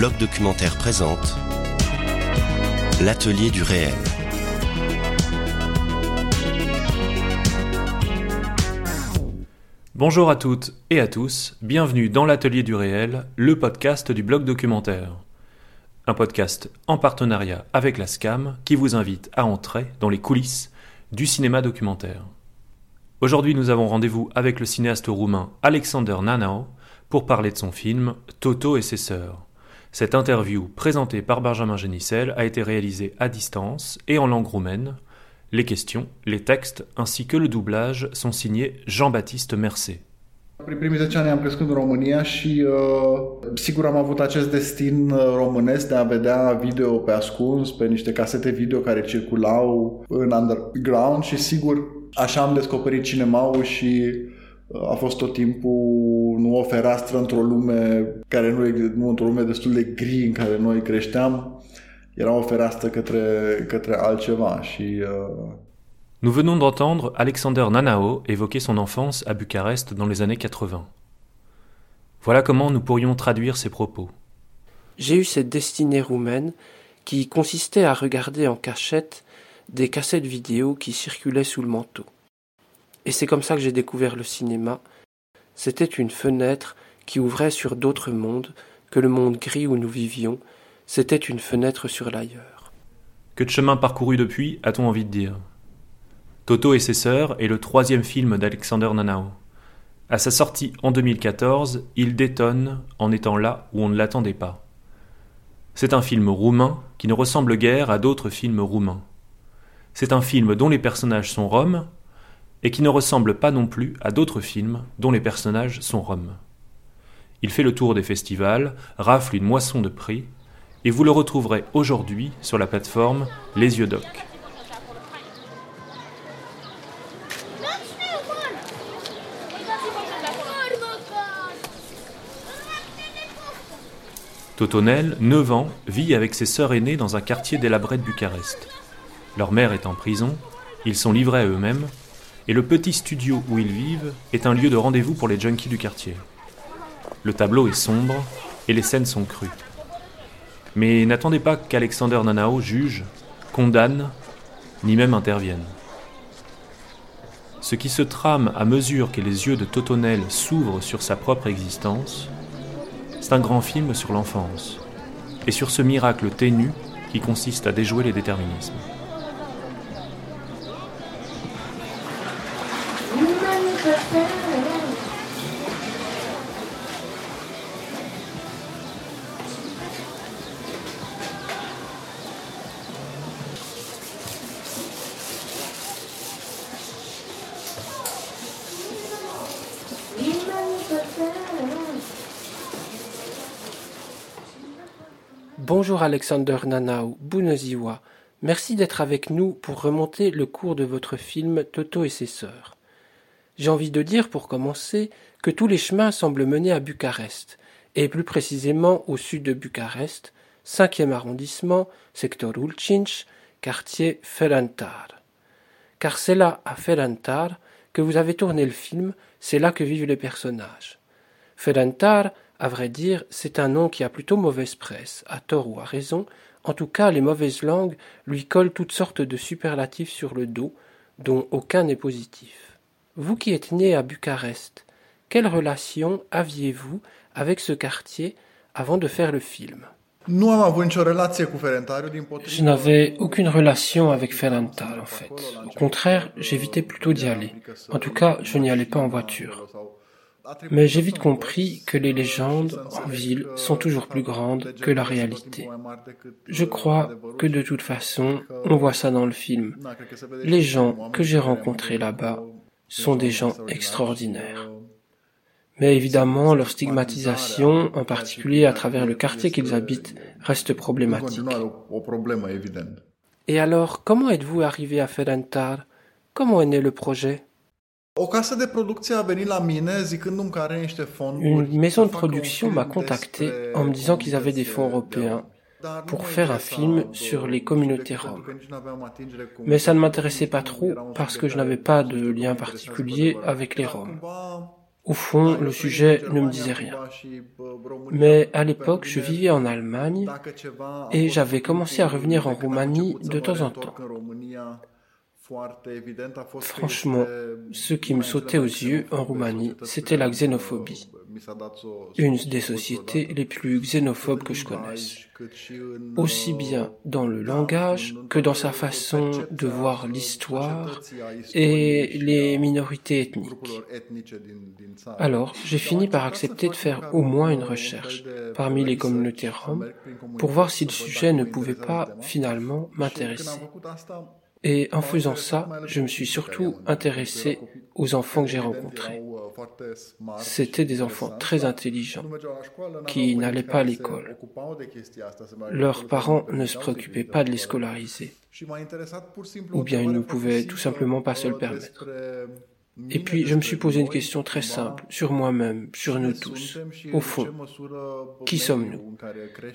bloc documentaire présente L'atelier du réel. Bonjour à toutes et à tous, bienvenue dans l'atelier du réel, le podcast du blog documentaire. Un podcast en partenariat avec la SCAM qui vous invite à entrer dans les coulisses du cinéma documentaire. Aujourd'hui, nous avons rendez-vous avec le cinéaste roumain Alexander Nanao pour parler de son film Toto et ses sœurs. Cette interview, présentée par Benjamin Génicel, a été réalisée à distance et en langue roumaine. Les questions, les textes ainsi que le doublage sont signés Jean-Baptiste Mercé. Primii 10 ani am crescut în România și uh, sigur am avut acest destin uh, românesc de a vedea video pe ascuns, pe niște casete video care circulau în underground și sigur așa am descoperit cinemaul și a fost tot timpul nu o fereastră într-o lume care nu, nu într-o lume destul de gri în care noi creșteam, era o fereastră către, către altceva și uh, Nous venons d'entendre Alexander Nanao évoquer son enfance à Bucarest dans les années 80. Voilà comment nous pourrions traduire ses propos. J'ai eu cette destinée roumaine qui consistait à regarder en cachette des cassettes vidéo qui circulaient sous le manteau. Et c'est comme ça que j'ai découvert le cinéma. C'était une fenêtre qui ouvrait sur d'autres mondes que le monde gris où nous vivions. C'était une fenêtre sur l'ailleurs. Que de chemin parcouru depuis, a-t-on envie de dire? Toto et ses sœurs est le troisième film d'Alexander Nanao. À sa sortie en 2014, il détonne en étant là où on ne l'attendait pas. C'est un film roumain qui ne ressemble guère à d'autres films roumains. C'est un film dont les personnages sont roms et qui ne ressemble pas non plus à d'autres films dont les personnages sont roms. Il fait le tour des festivals, rafle une moisson de prix, et vous le retrouverez aujourd'hui sur la plateforme Les Yeux Doc. Totonel, 9 ans, vit avec ses sœurs aînées dans un quartier délabré de Bucarest. Leur mère est en prison, ils sont livrés à eux-mêmes, et le petit studio où ils vivent est un lieu de rendez-vous pour les junkies du quartier. Le tableau est sombre et les scènes sont crues. Mais n'attendez pas qu'Alexander Nanao juge, condamne, ni même intervienne. Ce qui se trame à mesure que les yeux de Totonel s'ouvrent sur sa propre existence, c'est un grand film sur l'enfance et sur ce miracle ténu qui consiste à déjouer les déterminismes. Bonjour Alexander Nanao, Bunoziwa. Merci d'être avec nous pour remonter le cours de votre film Toto et ses sœurs. J'ai envie de dire pour commencer que tous les chemins semblent mener à Bucarest, et plus précisément au sud de Bucarest, 5e arrondissement, secteur Ulcinch, quartier Ferentar. Car c'est là, à Ferentar, que vous avez tourné le film, c'est là que vivent les personnages. Ferentar à vrai dire, c'est un nom qui a plutôt mauvaise presse, à tort ou à raison. En tout cas, les mauvaises langues lui collent toutes sortes de superlatifs sur le dos, dont aucun n'est positif. Vous qui êtes né à Bucarest, quelle relation aviez-vous avec ce quartier avant de faire le film? Je n'avais aucune relation avec Ferental en fait. Au contraire, j'évitais plutôt d'y aller. En tout cas, je n'y allais pas en voiture. Mais j'ai vite compris que les légendes en ville sont toujours plus grandes que la réalité. Je crois que de toute façon, on voit ça dans le film. Les gens que j'ai rencontrés là-bas sont des gens extraordinaires. Mais évidemment, leur stigmatisation, en particulier à travers le quartier qu'ils habitent, reste problématique. Et alors, comment êtes-vous arrivé à Ferentar? Comment est né le projet? Une maison de production m'a contacté en me disant qu'ils avaient des fonds européens pour faire un film sur les communautés roms. Mais ça ne m'intéressait pas trop parce que je n'avais pas de lien particulier avec les roms. Au fond, le sujet ne me disait rien. Mais à l'époque, je vivais en Allemagne et j'avais commencé à revenir en Roumanie de temps en temps. Franchement, ce qui me sautait aux yeux en Roumanie, c'était la xénophobie. Une des sociétés les plus xénophobes que je connaisse. Aussi bien dans le langage que dans sa façon de voir l'histoire et les minorités ethniques. Alors, j'ai fini par accepter de faire au moins une recherche parmi les communautés roms pour voir si le sujet ne pouvait pas finalement m'intéresser. Et en faisant ça, je me suis surtout intéressé aux enfants que j'ai rencontrés. C'étaient des enfants très intelligents qui n'allaient pas à l'école. Leurs parents ne se préoccupaient pas de les scolariser. Ou bien ils ne pouvaient tout simplement pas se le permettre. Et puis, je me suis posé une question très simple sur moi-même, sur nous tous. Au fond, qui sommes-nous?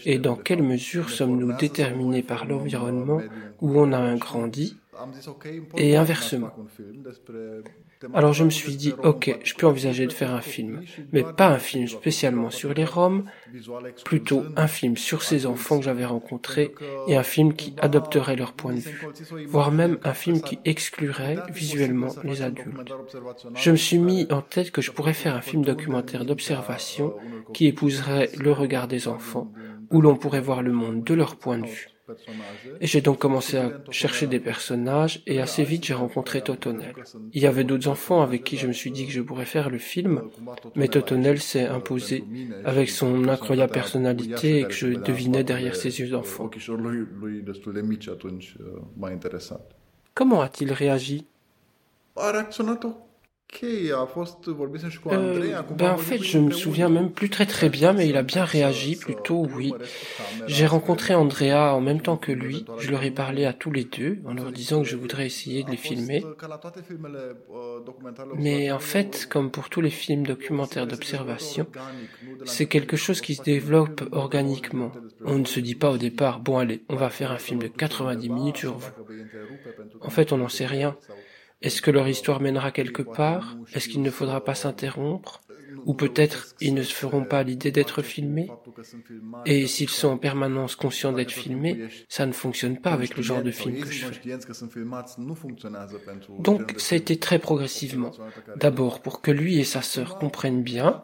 Et dans quelle mesure sommes-nous déterminés par l'environnement où on a grandi? Et inversement alors je me suis dit, ok, je peux envisager de faire un film, mais pas un film spécialement sur les Roms, plutôt un film sur ces enfants que j'avais rencontrés et un film qui adopterait leur point de vue, voire même un film qui exclurait visuellement les adultes. Je me suis mis en tête que je pourrais faire un film documentaire d'observation qui épouserait le regard des enfants, où l'on pourrait voir le monde de leur point de vue. Et j'ai donc commencé à chercher des personnages et assez vite j'ai rencontré Totonel. Il y avait d'autres enfants avec qui je me suis dit que je pourrais faire le film, mais Totonel s'est imposé avec son incroyable personnalité et que je devinais derrière ses yeux d'enfant. Comment a-t-il réagi? Euh, ben en fait, je me souviens même plus très très bien, mais il a bien réagi, plutôt oui. J'ai rencontré Andrea en même temps que lui, je leur ai parlé à tous les deux, en leur disant que je voudrais essayer de les filmer. Mais en fait, comme pour tous les films documentaires d'observation, c'est quelque chose qui se développe organiquement. On ne se dit pas au départ, bon allez, on va faire un film de 90 minutes sur vous. En fait, on n'en sait rien. Est-ce que leur histoire mènera quelque part? Est-ce qu'il ne faudra pas s'interrompre? Ou peut-être ils ne se feront pas l'idée d'être filmés? Et s'ils sont en permanence conscients d'être filmés, ça ne fonctionne pas avec le genre de film que je fais. Donc ça a été très progressivement. D'abord pour que lui et sa sœur comprennent bien,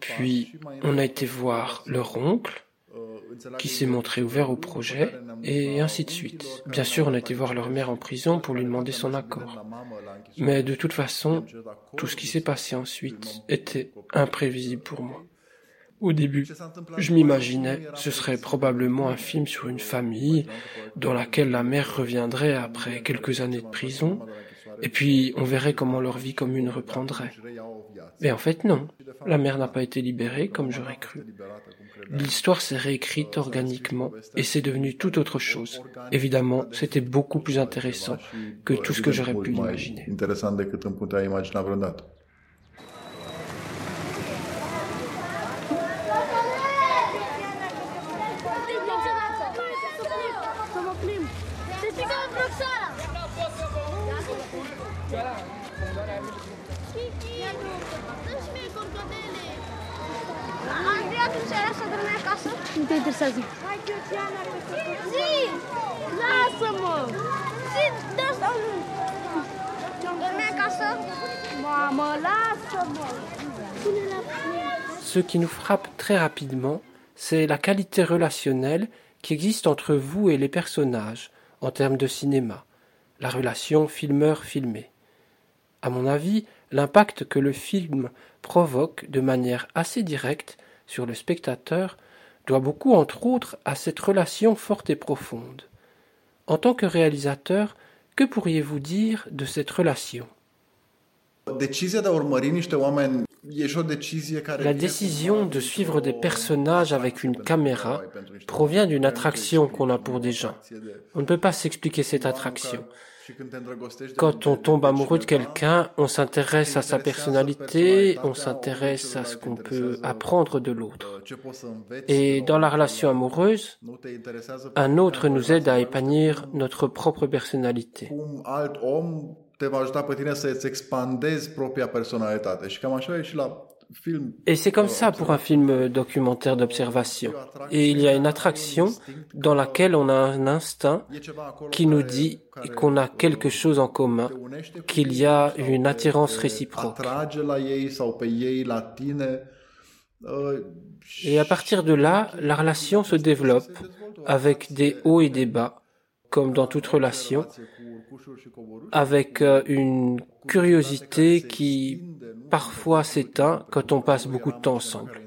puis on a été voir leur oncle, qui s'est montré ouvert au projet, et ainsi de suite. Bien sûr, on a été voir leur mère en prison pour lui demander son accord. Mais de toute façon, tout ce qui s'est passé ensuite était imprévisible pour moi. Au début, je m'imaginais ce serait probablement un film sur une famille dans laquelle la mère reviendrait après quelques années de prison, et puis on verrait comment leur vie commune reprendrait. Mais en fait non, la mère n'a pas été libérée comme j'aurais cru. L'histoire s'est réécrite organiquement et c'est devenu tout autre chose. Évidemment, c'était beaucoup plus intéressant que tout ce que j'aurais pu imaginer. Ce qui nous frappe très rapidement, c'est la qualité relationnelle qui existe entre vous et les personnages en termes de cinéma, la relation filmeur-filmé. À mon avis, l'impact que le film provoque de manière assez directe sur le spectateur doit beaucoup, entre autres, à cette relation forte et profonde. En tant que réalisateur, que pourriez-vous dire de cette relation? La décision de suivre des personnages avec une caméra provient d'une attraction qu'on a pour des gens. On ne peut pas s'expliquer cette attraction. Quand on tombe amoureux de quelqu'un, on s'intéresse à sa personnalité, on s'intéresse à ce qu'on peut apprendre de l'autre. Et dans la relation amoureuse, un autre nous aide à épanouir notre propre personnalité. te va ajuta pe tine să îți expandezi propria personalitate. Și cam așa e și la film. Et c'est comme ça pour un film documentaire d'observation. Et il y a une attraction dans laquelle on a un instinct qui nous dit qu'on a quelque chose en commun, qu'il y a une attirance réciproque. Et à partir de là, la relation se développe avec des hauts et des bas, comme dans toute relation, avec euh, une curiosité qui parfois s'éteint quand on passe beaucoup de temps ensemble.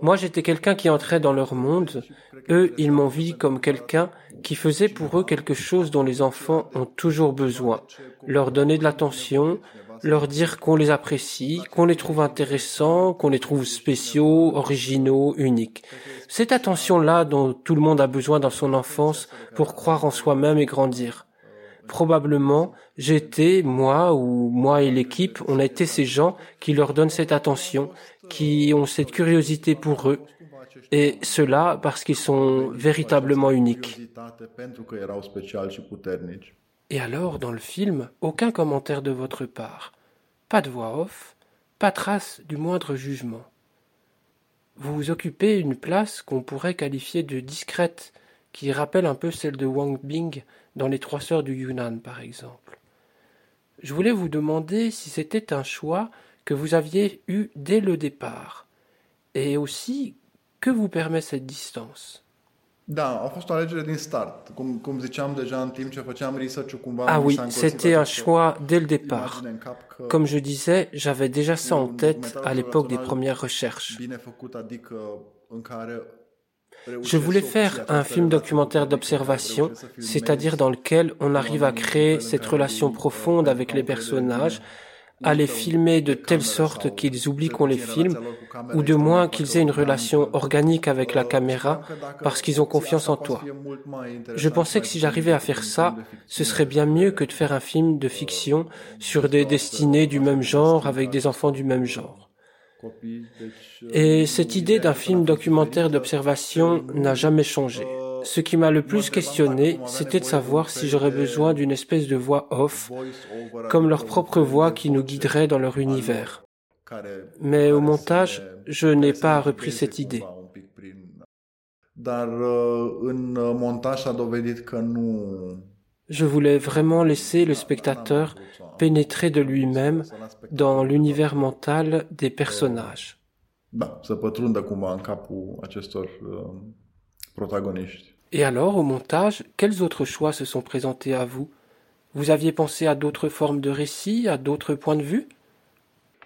Moi, j'étais quelqu'un qui entrait dans leur monde. Eux, ils m'ont vu comme quelqu'un qui faisait pour eux quelque chose dont les enfants ont toujours besoin. Leur donner de l'attention, leur dire qu'on les apprécie, qu'on les trouve intéressants, qu'on les trouve spéciaux, originaux, uniques. Cette attention-là dont tout le monde a besoin dans son enfance pour croire en soi-même et grandir. Probablement, j'étais, moi ou moi et l'équipe, on a été ces gens qui leur donnent cette attention, qui ont cette curiosité pour eux, et cela parce qu'ils sont véritablement uniques. Et alors, dans le film, aucun commentaire de votre part, pas de voix off, pas trace du moindre jugement. Vous occupez une place qu'on pourrait qualifier de discrète, qui rappelle un peu celle de Wang Bing dans Les Trois Sœurs du Yunnan, par exemple. Je voulais vous demander si c'était un choix que vous aviez eu dès le départ, et aussi que vous permet cette distance? Da, a fost o alegere din start. Cum, cum ziceam deja în timp ce făceam research-ul, cumva Ah oui, c'était un choix dès le départ. Comme je disais, j'avais déjà ça en tête à l'époque des premières recherches. bine făcut, adică în care Je voulais faire un film documentaire d'observation, c'est-à-dire dans lequel on arrive à créer cette relation profonde avec les personnages, à les filmer de telle sorte qu'ils oublient qu'on les filme, ou de moins qu'ils aient une relation organique avec la caméra, parce qu'ils ont confiance en toi. Je pensais que si j'arrivais à faire ça, ce serait bien mieux que de faire un film de fiction sur des destinées du même genre avec des enfants du même genre. Et cette idée d'un film documentaire d'observation n'a jamais changé. Ce qui m'a le plus questionné, c'était de savoir si j'aurais besoin d'une espèce de voix off, comme leur propre voix qui nous guiderait dans leur univers. Mais au montage, je n'ai pas repris cette idée. Uh, uh, nu... Je voulais vraiment laisser le spectateur pénétrer de lui-même dans l'univers mental des personnages. Da, să pătrundă cumva în capul acestor uh, protagoniști. Et alors, au montage, quels autres choix se sont présentés à vous? Vous aviez pensé à d'autres formes de récit, à d'autres points de vue Sigur, în, pe, pe parcursul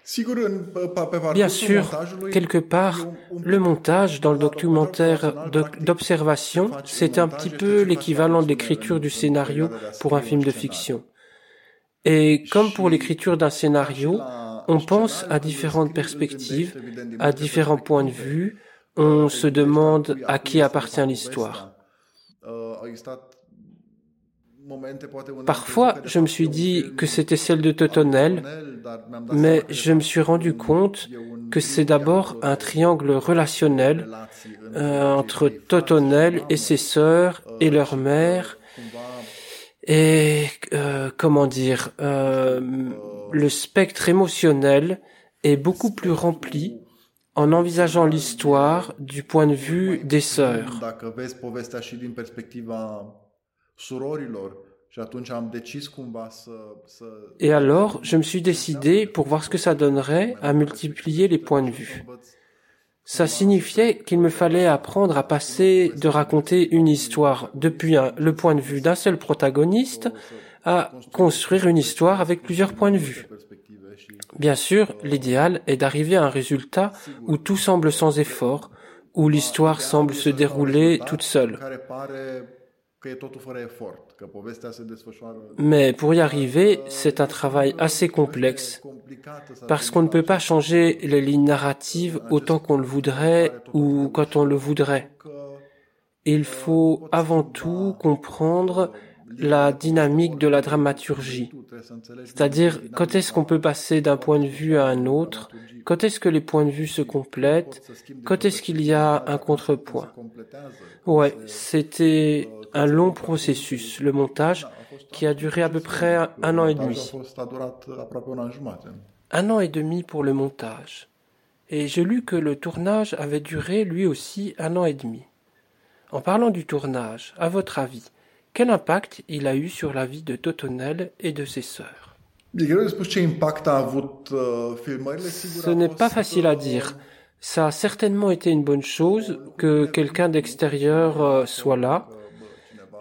Bien sûr, quelque part, e le montage dans le documentaire d'o- d'observation, c'est un petit peu l'équivalent de l'écriture du scénario pour un film de fiction. Et comme pour l'écriture d'un scénario, on pense à différentes perspectives, à différents points de vue, on se demande à qui appartient l'histoire. Uh, au existat momente, poate unde am Parfois, je me suis dit que c'était celle de Totonel, mais je me suis rendu e compte e que c'est d'abord un triangle relationnel euh, entre Totonel et ses sœurs et leur mère, et euh, comment dire, euh, le spectre émotionnel est beaucoup plus rempli en envisageant l'histoire du point de vue des sœurs. Et alors, je me suis décidé, pour voir ce que ça donnerait, à multiplier les points de vue. Ça signifiait qu'il me fallait apprendre à passer de raconter une histoire depuis un- le point de vue d'un seul protagoniste à construire une histoire avec plusieurs points de vue. Bien sûr, l'idéal est d'arriver à un résultat où tout semble sans effort, où l'histoire semble se dérouler toute seule. E Mais pour y arriver, c'est un travail assez complexe, parce qu'on ne peut pas changer les lignes narratives autant qu'on le voudrait ou quand on le voudrait. Il faut avant tout comprendre la dynamique de la dramaturgie. C'est-à-dire, quand est-ce qu'on peut passer d'un point de vue à un autre? Quand est-ce que les points de vue se complètent? Quand est-ce qu'il y a un contrepoint? Ouais, c'était un long processus, le montage, qui a duré à peu près un an et demi. Un an et demi pour le montage. Et j'ai lu que le tournage avait duré lui aussi un an et demi. En parlant du tournage, à votre avis, quel impact il a eu sur la vie de Totonel et de ses sœurs? Ce n'est pas facile à dire. Ça a certainement été une bonne chose que quelqu'un d'extérieur euh, soit là.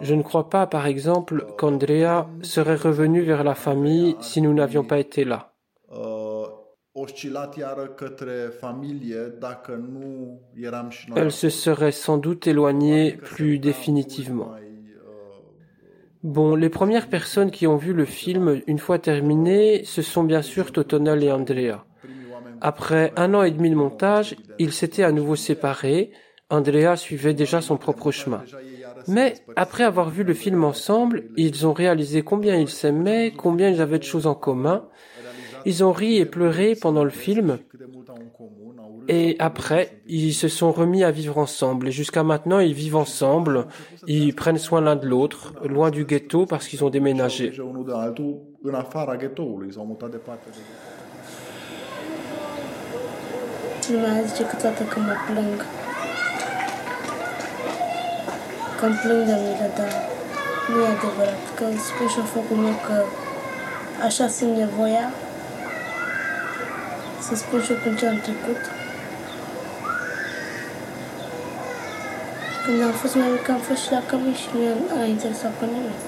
Je ne crois pas, par exemple, qu'Andrea serait revenu vers la famille si nous n'avions pas été là. Elle se serait sans doute éloignée plus définitivement. Bon, les premières personnes qui ont vu le film une fois terminé, ce sont bien sûr Totonel et Andrea. Après un an et demi de montage, ils s'étaient à nouveau séparés. Andrea suivait déjà son propre chemin. Mais après avoir vu le film ensemble, ils ont réalisé combien ils s'aimaient, combien ils avaient de choses en commun. Ils ont ri et pleuré pendant le film. Et après, ils se sont remis à vivre ensemble. Et jusqu'à maintenant, ils vivent ensemble. Ils prennent soin l'un de l'autre, loin du ghetto parce qu'ils ont déménagé. Când am fost mai mic, am fost și la cămin și nu a interesat pe nimeni.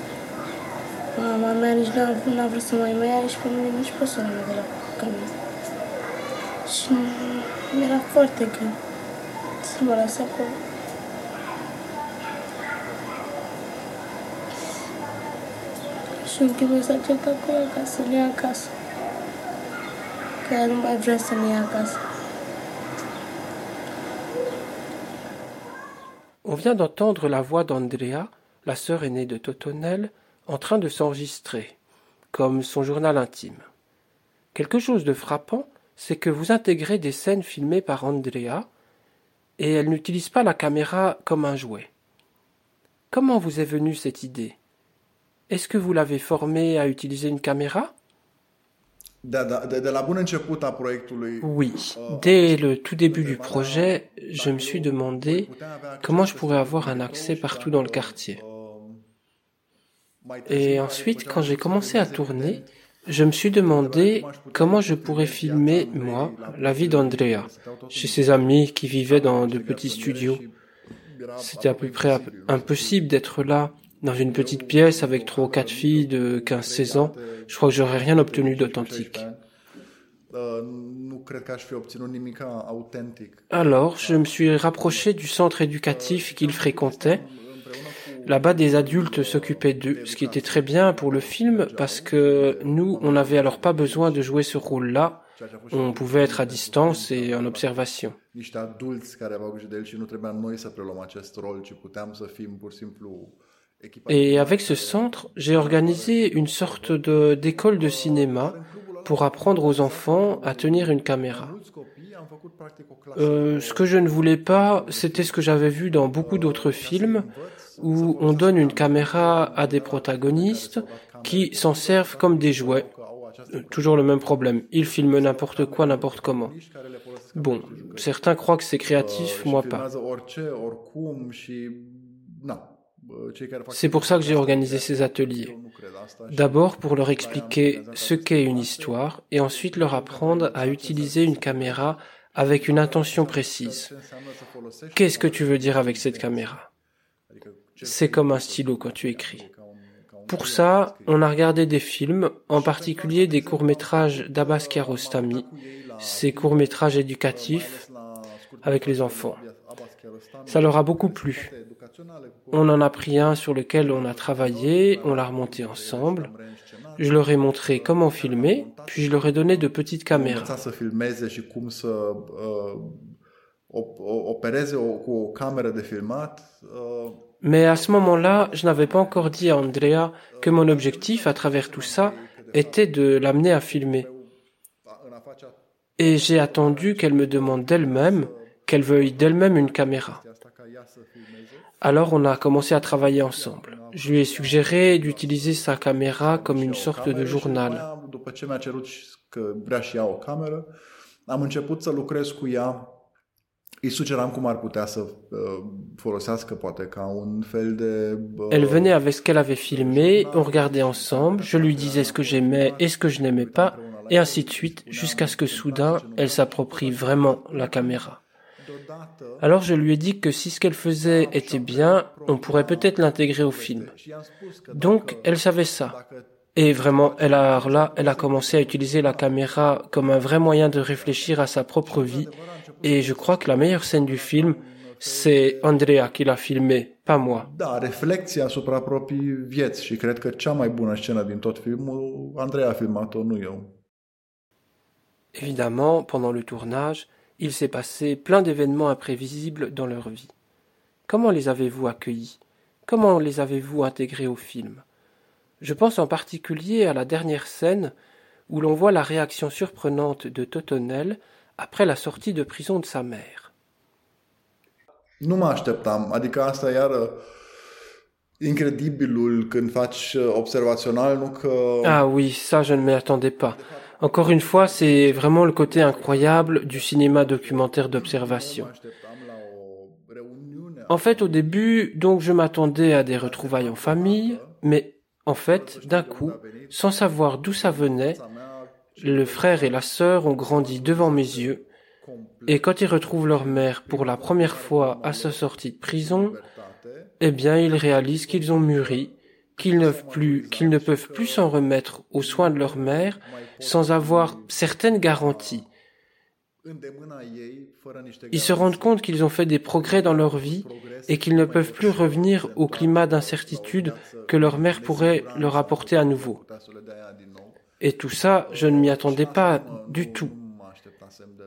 Mama mea nici nu a vrut să mai mai are și pe mine nici pe sora mea de la cămin. Și mi-era foarte greu să mă las acolo. Și un timp s-a certat cu el ca să ne ia acasă. Că ea nu mai vrea să ne ia acasă. On vient d'entendre la voix d'Andrea, la sœur aînée de Totonel, en train de s'enregistrer, comme son journal intime. Quelque chose de frappant c'est que vous intégrez des scènes filmées par Andrea et elle n'utilise pas la caméra comme un jouet. Comment vous est venue cette idée? Est-ce que vous l'avez formée à utiliser une caméra? Oui, dès le tout début du projet, je me suis demandé comment je pourrais avoir un accès partout dans le quartier. Et ensuite, quand j'ai commencé à tourner, je me suis demandé comment je pourrais filmer, moi, la vie d'Andrea, chez ses amis qui vivaient dans de petits studios. C'était à peu près impossible d'être là, dans une petite pièce avec trois ou quatre filles de 15-16 ans. Je crois que j'aurais rien obtenu d'authentique. Alors, je me suis rapproché du centre éducatif qu'il fréquentait Là-bas, des adultes s'occupaient d'eux, ce qui était très bien pour le film parce que nous, on n'avait alors pas besoin de jouer ce rôle-là. On pouvait être à distance et en observation. Et avec ce centre, j'ai organisé une sorte d'école de cinéma pour apprendre aux enfants à tenir une caméra. Euh, ce que je ne voulais pas, c'était ce que j'avais vu dans beaucoup d'autres films, où on donne une caméra à des protagonistes qui s'en servent comme des jouets. Euh, toujours le même problème. Ils filment n'importe quoi, n'importe comment. Bon, certains croient que c'est créatif, moi pas. C'est pour ça que j'ai organisé ces ateliers. D'abord pour leur expliquer ce qu'est une histoire et ensuite leur apprendre à utiliser une caméra avec une intention précise. Qu'est-ce que tu veux dire avec cette caméra? C'est comme un stylo quand tu écris. Pour ça, on a regardé des films, en particulier des courts-métrages d'Abbas Kiarostami, ces courts-métrages éducatifs avec les enfants. Ça leur a beaucoup plu. On en a pris un sur lequel on a travaillé, on l'a remonté ensemble. Je leur ai montré comment filmer, puis je leur ai donné de petites caméras. Mais à ce moment-là, je n'avais pas encore dit à Andrea que mon objectif à travers tout ça était de l'amener à filmer. Et j'ai attendu qu'elle me demande d'elle-même, qu'elle veuille d'elle-même une caméra. Alors on a commencé à travailler ensemble. Je lui ai suggéré d'utiliser sa caméra comme une sorte de journal. După ce mi-a cerut că vrea și ea o cameră, am început să lucrez cu ea îi sugeram cum ar putea să uh, folosească poate ca un fel de... Uh, Elle venait avec ce qu'elle avait filmé, on regardait ensemble, je lui disais ce que j'aimais et ce que je n'aimais pas, et ainsi de suite, jusqu'à ce que soudain, elle s'approprie vraiment la caméra. Alors je lui ai dit que si ce qu'elle faisait était bien, on pourrait peut-être l'intégrer au film. Donc elle savait ça. Et vraiment, elle a, là, elle a commencé à utiliser la caméra comme un vrai moyen de réfléchir à sa propre vie. Et je crois que la meilleure scène du film, c'est Andrea qui l'a filmé, pas moi. Évidemment, pendant le tournage, il s'est passé plein d'événements imprévisibles dans leur vie. Comment les avez-vous accueillis? Comment les avez-vous intégrés au film? Je pense en particulier à la dernière scène où l'on voit la réaction surprenante de Totonel après la sortie de prison de sa mère. Nu mă așteptam, adică asta iar incredibilul când faci observațional, nu că... Ah oui, ça je ne m'y attendais pas. Encore une fois, c'est vraiment le côté incroyable du cinéma documentaire d'observation. En fait, au début, donc je m'attendais à des retrouvailles en famille, mais en fait, d'un coup, sans savoir d'où ça venait, le frère et la sœur ont grandi devant mes yeux, et quand ils retrouvent leur mère pour la première fois à sa sortie de prison, eh bien ils réalisent qu'ils ont mûri, qu'ils ne, peuvent plus s'en remettre aux soins de leur mère sans avoir certaines garanties. Ils se rendent compte qu'ils ont fait des progrès dans leur vie et qu'ils ne peuvent plus revenir au climat d'incertitude que leur mère pourrait leur apporter à nouveau. Et tout ça, je ne m'y attendais pas du tout.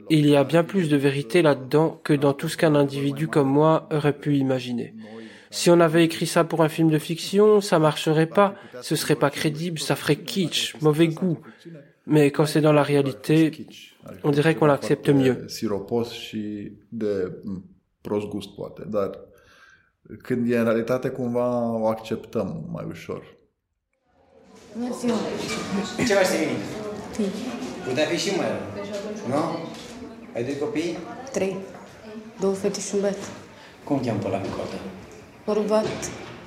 Il y a bien plus de vérité là-dedans que dans tout ce qu'un individu comme moi aurait pu imaginer. Si on avait écrit ça pour un film de fiction, ça marcherait pas, ce serait pas crédible, ça ferait kitsch, mauvais goût. Mais quand c'est dans la réalité, on dirait qu'on l'accepte mieux. Siropos și de prost gust poate, dar când e în realitate cumva o acceptăm mai ușor. Bună ziua! Ce faci, Semini? Putea fi și mai rău, nu? Ai doi copii? Trei. Două fete și un băiat. Cum cheamă pe la micotă? Orvat,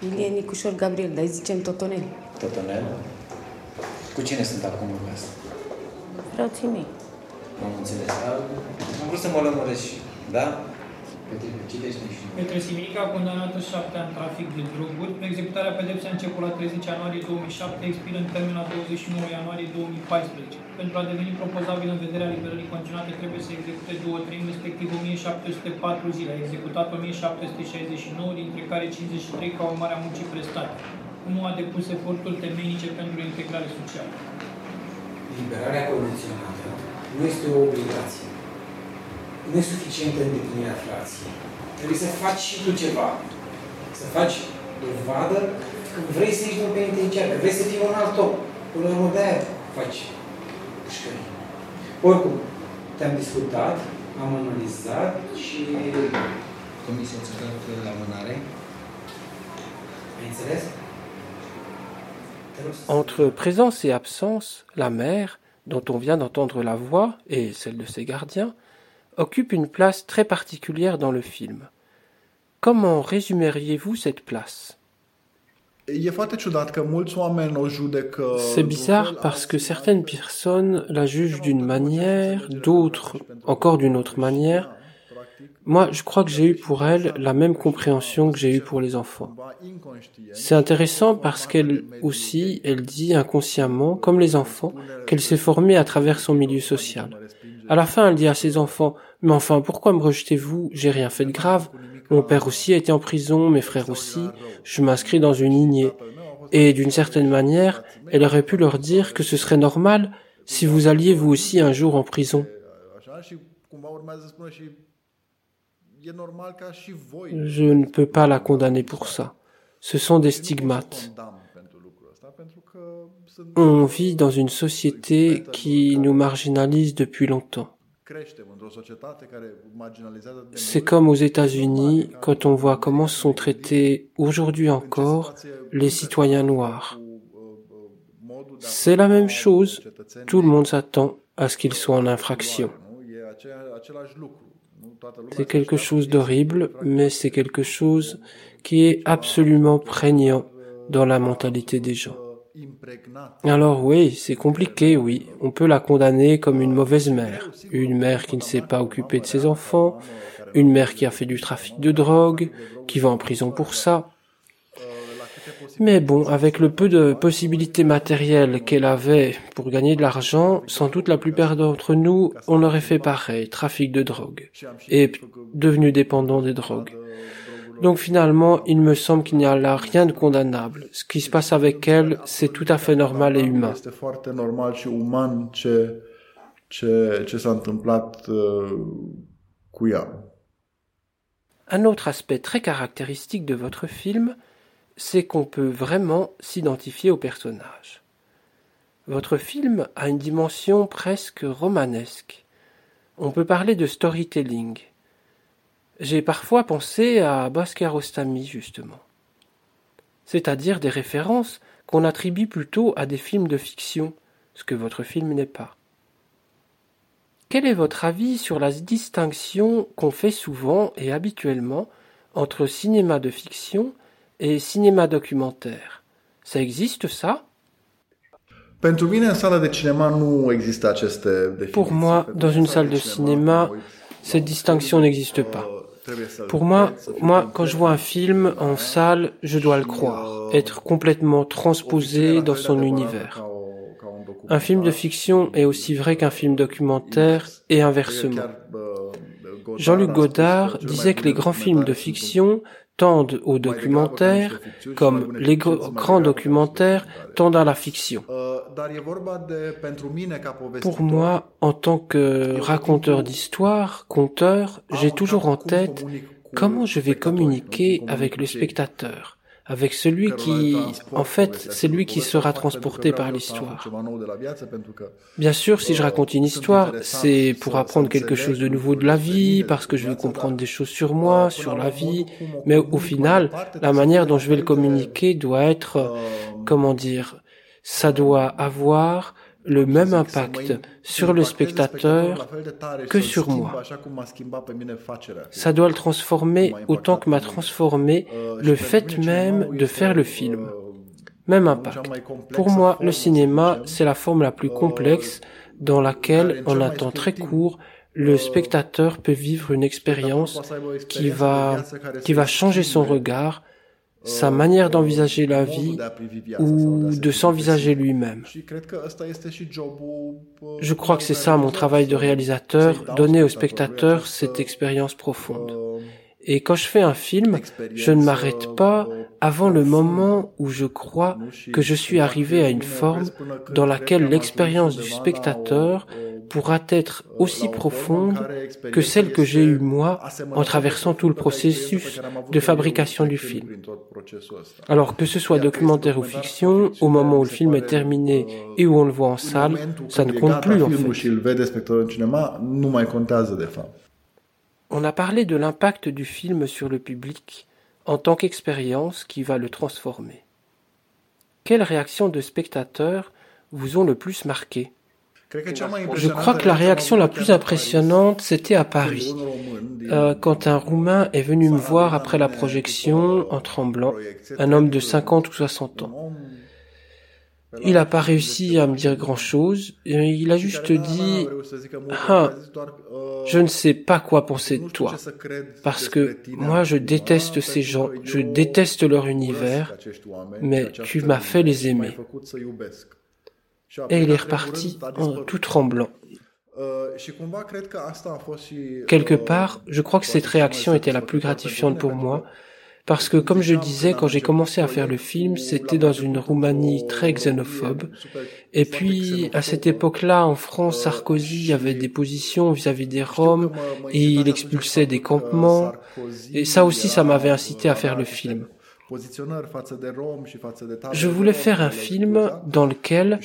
Ilie Nicușor Gabriel, dar îi zicem Totonel. Totonel? Cu cine sunt acum în casă? Frații mei. Am înțeles. Am vrut să mă lămuresc și... Da? Petre Simica a condamnat 7 ani trafic de droguri. Executarea pedepsei a început la 30 ianuarie 2007, expirând termen la 29 ianuarie 2014. Pentru a deveni propozabil în vederea liberării condiționate, trebuie să execute două treimi, respectiv 1704 zile. A executat 1769, dintre care 53 ca urmare a muncii prestate. Nu a depus eforturi temeinice pentru integrare socială. Liberarea condiționată nu este o obligație nu e suficientă îndeplinirea frației. Trebuie să faci și tu ceva. Să faci dovadă că vrei să ieși din penitenciar, că vrei să fii un alt om. Până la urmă de-aia faci pușcării. Oricum, te-am discutat, am analizat și comisia ți-a dat la mânare. Ai înțeles? Entre présence et absence, la mère, dont on vient d'entendre la voix, et celle de ses gardiens, occupe une place très particulière dans le film. Comment résumeriez-vous cette place? C'est bizarre parce que certaines personnes la jugent d'une manière, d'autres encore d'une autre manière. Moi, je crois que j'ai eu pour elle la même compréhension que j'ai eu pour les enfants. C'est intéressant parce qu'elle aussi, elle dit inconsciemment, comme les enfants, qu'elle s'est formée à travers son milieu social. À la fin, elle dit à ses enfants, mais enfin, pourquoi me rejetez-vous? J'ai rien fait de grave. Mon père aussi a été en prison, mes frères aussi. Je m'inscris dans une lignée. Et d'une certaine manière, elle aurait pu leur dire que ce serait normal si vous alliez vous aussi un jour en prison. Je ne peux pas la condamner pour ça. Ce sont des stigmates. On vit dans une société qui nous marginalise depuis longtemps. C'est comme aux États-Unis quand on voit comment sont traités aujourd'hui encore les citoyens noirs. C'est la même chose. Tout le monde s'attend à ce qu'ils soient en infraction. C'est quelque chose d'horrible, mais c'est quelque chose qui est absolument prégnant dans la mentalité des gens. Alors oui, c'est compliqué, oui. On peut la condamner comme une mauvaise mère. Une mère qui ne s'est pas occupée de ses enfants, une mère qui a fait du trafic de drogue, qui va en prison pour ça. Mais bon, avec le peu de possibilités matérielles qu'elle avait pour gagner de l'argent, sans doute la plupart d'entre nous, on aurait fait pareil, trafic de drogue, et devenu dépendant des drogues. Donc finalement, il me semble qu'il n'y a là rien de condamnable. Ce qui se passe avec elle, c'est tout à fait normal et humain. Un autre aspect très caractéristique de votre film, c'est qu'on peut vraiment s'identifier au personnage. Votre film a une dimension presque romanesque. On peut parler de storytelling. J'ai parfois pensé à Bhaskar justement. C'est-à-dire des références qu'on attribue plutôt à des films de fiction, ce que votre film n'est pas. Quel est votre avis sur la distinction qu'on fait souvent et habituellement entre cinéma de fiction et cinéma documentaire? Ça existe ça? Pour moi, dans une salle de cinéma, cette distinction n'existe pas. Pour moi, moi, quand je vois un film en salle, je dois le croire, être complètement transposé dans son univers. Un film de fiction est aussi vrai qu'un film documentaire et inversement. Jean-Luc Godard disait que les grands films de fiction tendent au documentaire, comme les grands documentaires tendent à la fiction. Pour moi, en tant que raconteur d'histoire, conteur, j'ai toujours en tête comment je vais communiquer avec le spectateur avec celui qui, en fait, c'est lui qui sera transporté par l'histoire. Bien sûr, si je raconte une histoire, c'est pour apprendre quelque chose de nouveau de la vie, parce que je veux comprendre des choses sur moi, sur la vie, mais au final, la manière dont je vais le communiquer doit être, comment dire, ça doit avoir le même impact sur le spectateur que sur moi. Ça doit le transformer autant que m'a transformé le fait même de faire le film. Même impact. Pour moi, le cinéma, c'est la forme la plus complexe dans laquelle, en un temps très court, le spectateur peut vivre une expérience qui va, qui va changer son regard, sa manière d'envisager la vie ou de s'envisager lui-même. Je crois que c'est ça mon travail de réalisateur, donner au spectateur cette expérience profonde. Et quand je fais un film, je ne m'arrête pas avant le moment où je crois que je suis arrivé à une forme dans laquelle l'expérience du spectateur pourra être aussi profonde que celle que j'ai eue moi en traversant tout le processus de fabrication du film. Alors que ce soit documentaire ou fiction, au moment où le film est terminé et où on le voit en salle, ça ne compte plus en fait. On a parlé de l'impact du film sur le public en tant qu'expérience qui va le transformer. Quelles réactions de spectateurs vous ont le plus marqué? Je crois que la réaction la plus impressionnante, c'était à Paris, euh, quand un Roumain est venu me voir après la projection en tremblant, un homme de 50 ou 60 ans. Il n'a pas réussi à me dire grand-chose, il a juste dit ah, je ne sais pas quoi penser de toi, parce que moi je déteste ces gens, je déteste leur univers, mais tu m'as fait les aimer et il est reparti en tout tremblant. Quelque part, je crois que cette réaction était la plus gratifiante pour moi, parce que comme je disais, quand j'ai commencé à faire le film, c'était dans une Roumanie très xénophobe. Et puis, à cette époque-là, en France, Sarkozy avait des positions vis-à-vis des Roms, et il expulsait des campements. Et ça aussi, ça m'avait incité à faire le film. Je voulais faire un film dans lequel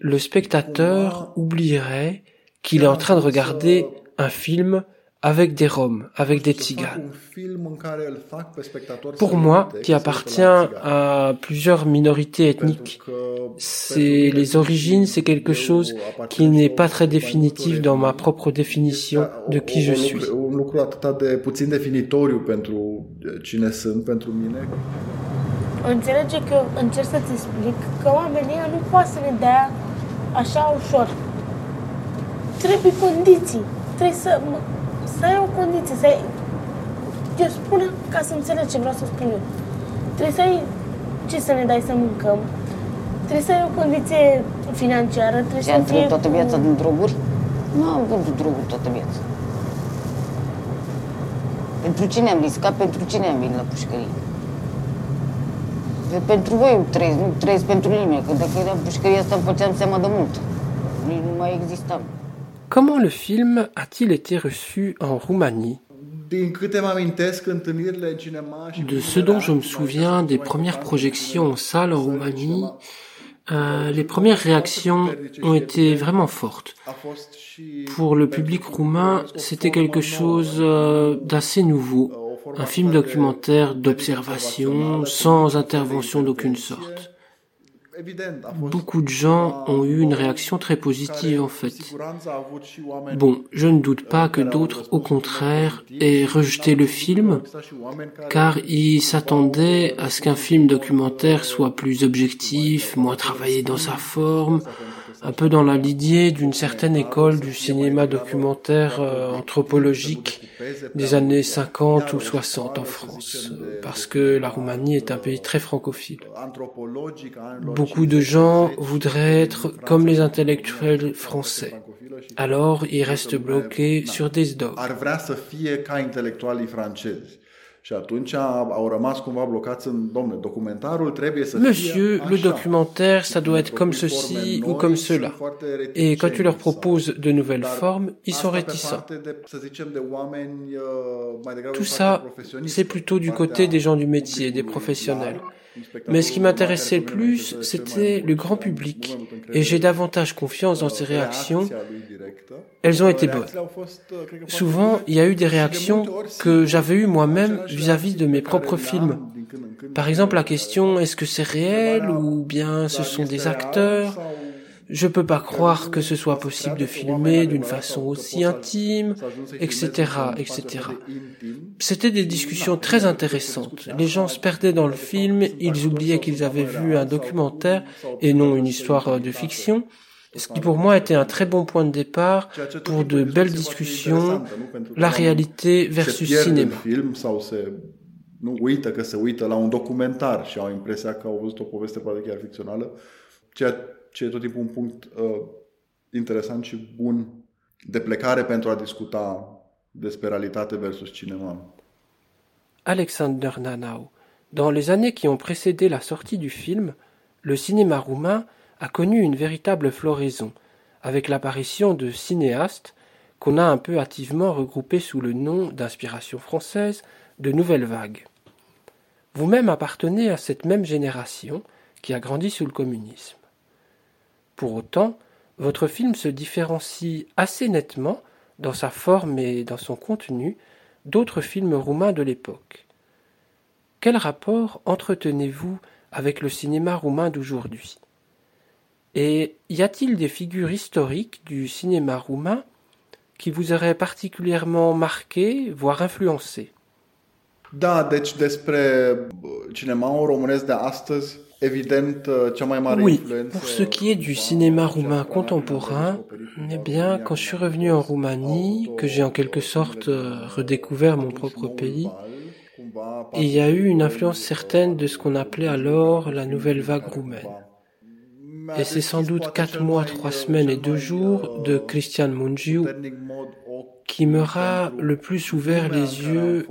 le spectateur oublierait qu'il est en train de regarder un film avec des Roms, avec des Tziganes. Pour moi, qui appartient à plusieurs minorités ethniques, c'est les origines, c'est quelque chose qui n'est pas très définitif dans ma propre définition de qui je suis. Înțelege că încerc să-ți explic că oamenii nu poate să ne dea așa ușor. Trebuie condiții. Trebuie să, să ai o condiție, să ai... Eu spun ca să înțelegi ce vreau să spun eu. Trebuie să ai ce să ne dai să mâncăm. Trebuie să ai o condiție financiară. Trebuie Și să am fie trăit toată cu- viața din droguri? Nu am vândut droguri toată viața. Pentru cine am riscat? Pentru cine am venit la pușcărie? Eu pentru voi trăiesc, nu trăiesc pentru nimeni, că dacă era pușcăria asta îmi făceam seama de mult. Nici nu mai existam. Comment le film a-t-il été reçu en Roumanie? De ce dont je me souviens des premières projections en salle en Roumanie, euh, les premières réactions ont été vraiment fortes. Pour le public roumain, c'était quelque chose euh, d'assez nouveau, un film documentaire d'observation, sans intervention d'aucune sorte. Beaucoup de gens ont eu une réaction très positive en fait. Bon, je ne doute pas que d'autres, au contraire, aient rejeté le film, car ils s'attendaient à ce qu'un film documentaire soit plus objectif, moins travaillé dans sa forme, un peu dans la lignée d'une certaine école du cinéma documentaire euh, anthropologique des années 50 ou 60 en France, parce que la Roumanie est un pays très francophile. Beaucoup de gens voudraient être comme les intellectuels français. Alors, ils restent bloqués sur des dogmes. Ar vrea să fie ca intelectualii francezi. Și atunci au rămas cumva blocați în, domne, documentarul trebuie să Monsieur, le documentaire, ça doit être comme ceci ou comme cela. Et quand tu leur proposes de nouvelles formes, ils sont réticents. uh, Tout ça, c'est plutôt du côté des gens du métier, des professionnels. Mais ce qui m'intéressait le care plus, c'était le grand public. Et j'ai davantage confiance dans ces réactions. Directă. Elles ont été bonnes. Souvent, il y a eu des réactions que j'avais eues moi-même vis-à-vis de mes propres films. Par exemple, la question est-ce que c'est réel ou bien ce Dar sont des acteurs Je peux pas croire que ce soit possible de filmer d'une façon aussi intime, etc., etc. C'était des discussions très intéressantes. Les gens se perdaient dans le film, ils oubliaient qu'ils avaient vu un documentaire et non une histoire de fiction, ce qui pour moi était un très bon point de départ pour de belles discussions, la réalité versus cinéma. film sau se nu uită că se uită la un documentar și au impresia că au văzut o poveste poate chiar ficțională, ceea ce e un punct uh, interesant și de plecare pentru a versus cinema. Alexander Nanau. Dans les années qui ont précédé la sortie du film, le cinéma roumain a connu une véritable floraison, avec l'apparition de cinéastes qu'on a un peu hâtivement regroupés sous le nom d'inspiration française de Nouvelle Vague. Vous-même appartenez à cette même génération qui a grandi sous le communisme. Pour autant, votre film se différencie assez nettement dans sa forme et dans son contenu d'autres films roumains de l'époque. Quel rapport entretenez-vous avec le cinéma roumain d'aujourd'hui? Et y a-t-il des figures historiques du cinéma roumain qui vous auraient particulièrement marqué, voire influencé? De uh, mare Oui, pour ce qui est du cinéma roumain contemporain, eh bien, quand je suis revenu en Roumanie, que j'ai en quelque sorte euh, redécouvert mon propre pays, il y a eu une influence certaine de ce qu'on appelait alors la nouvelle vague roumaine. Et c'est sans doute quatre mois, trois semaines et deux jours de Christian Mungiu qui m'aura le plus ouvert les yeux.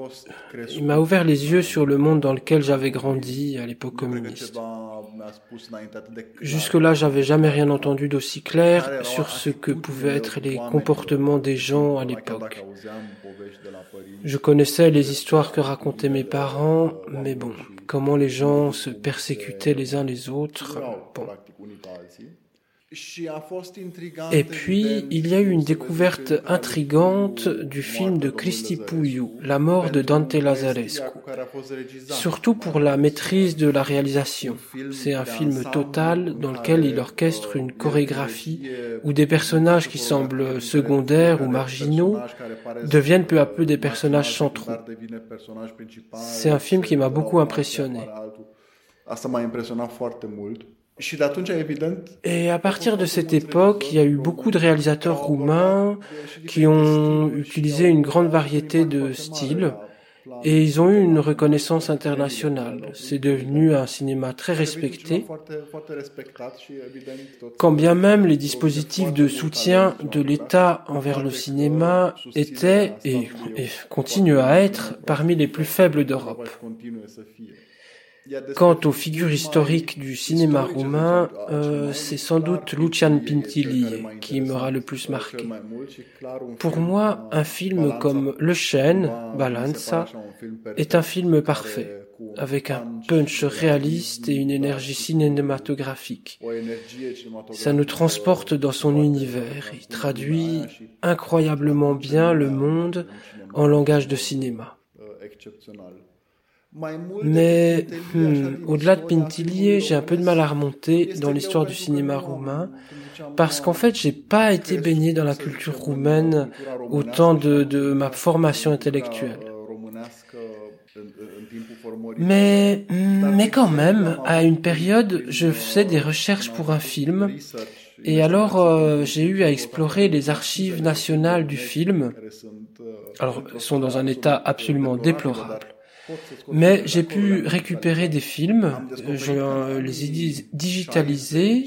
Il m'a ouvert les yeux sur le monde dans lequel j'avais grandi à l'époque communiste. Jusque-là, j'avais jamais rien entendu d'aussi clair sur ce que pouvaient être les comportements des gens à l'époque. Je connaissais les histoires que racontaient mes parents, mais bon, comment les gens se persécutaient les uns les autres, bon. Et puis, il y a eu une découverte intrigante du film de Cristi Puiu, La mort de Dante Lazarescu, surtout pour la maîtrise de la réalisation. C'est un film total dans lequel il orchestre une chorégraphie où des personnages qui semblent secondaires ou marginaux deviennent peu à peu des personnages centraux. C'est un film qui m'a beaucoup impressionné. Et à partir de cette époque, il y a eu beaucoup de réalisateurs roumains qui ont utilisé une grande variété de styles et ils ont eu une reconnaissance internationale. C'est devenu un cinéma très respecté, quand bien même les dispositifs de soutien de l'État envers le cinéma étaient et, continuent à être parmi les plus faibles d'Europe. Quant aux figures historiques du cinéma roumain, euh, c'est sans doute Lucian Pintilie qui m'aura le plus marqué. Pour moi, un film comme Le Chêne, Balanza, est un film parfait, avec un punch réaliste et une énergie cinématographique. Ça nous transporte dans son univers et traduit incroyablement bien le monde en langage de cinéma. Mais hmm, au-delà de Pintillier, j'ai un peu de mal à remonter dans l'histoire du cinéma roumain, parce qu'en fait, j'ai pas été baigné dans la culture roumaine au temps de, de ma formation intellectuelle. Mais, hmm, mais quand même, à une période, je faisais des recherches pour un film, et alors euh, j'ai eu à explorer les archives nationales du film. Alors, elles sont dans un état absolument déplorable. Mais j'ai pu récupérer des films, je les ai digitalisés,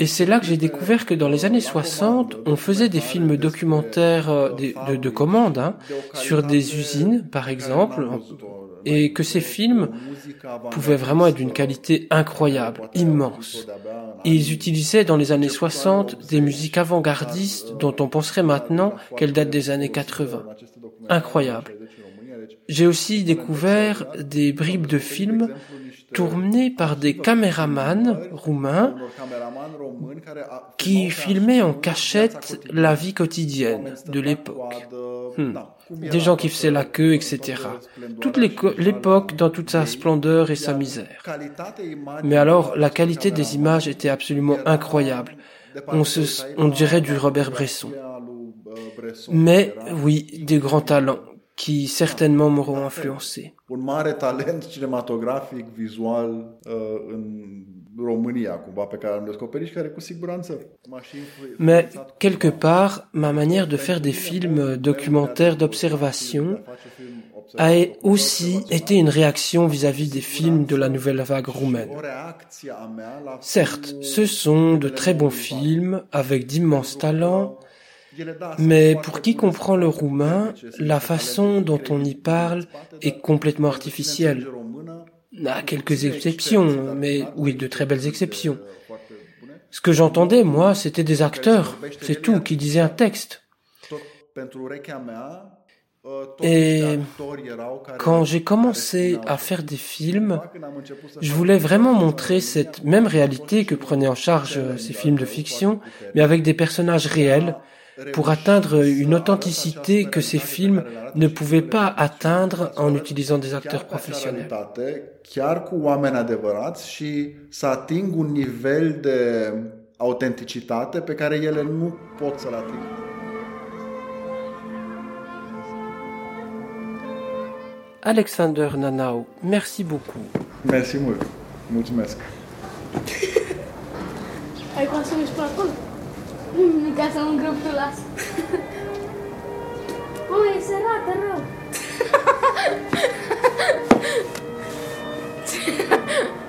et c'est là que j'ai découvert que dans les années 60, on faisait des films documentaires euh, de, de, commande hein, sur des usines, par exemple, et que ces films pouvaient vraiment être d'une qualité incroyable, immense. Ils utilisaient dans les années 60 des musiques avant-gardistes dont on penserait maintenant qu'elles datent des années 80. Incroyable. J'ai aussi découvert des bribes de films tournés par des caméramans roumains qui filmaient en cachette la vie quotidienne de l'époque. Hmm. Des gens qui faisaient la queue, etc. Toute l'époque dans toute sa splendeur et sa misère. Mais alors, la qualité des images était absolument incroyable. On, dirait du Robert Bresson. Mais oui, des grands talents qui certainement m'auront influencé. Un mare talent cinematografic, vizual uh, în România, cumva, pe care am descoperit și care cu siguranță m-a și Mais, quelque part, ma manière de faire des films documentaires d'observation a aussi été une réaction vis-à-vis -vis des films de la nouvelle vague roumaine. Certes, ce sont de très bons films avec d'immenses talents, mais pour qui comprend le roumain, la façon dont on y parle est complètement artificielle. À quelques exceptions, mais oui, de très belles exceptions. Ce que j'entendais, moi, c'était des acteurs, c'est tout, qui disaient un texte. Et quand j'ai commencé à faire des films, je voulais vraiment montrer cette même réalité que prenaient en charge ces films de fiction, mais avec des personnages réels, pour atteindre une authenticité que ces films ne pouvaient pas atteindre en utilisant des acteurs professionnels. chiar cu oameni adevărați și să ating un nivel de autenticitate pe care ele nu pot să-l atingă. Alexander Nanau, merci beaucoup. Mersi mult. Mulțumesc. Ai și acolo? Nu, ca să nu îngrăp tu las. Mă, e sărată rău.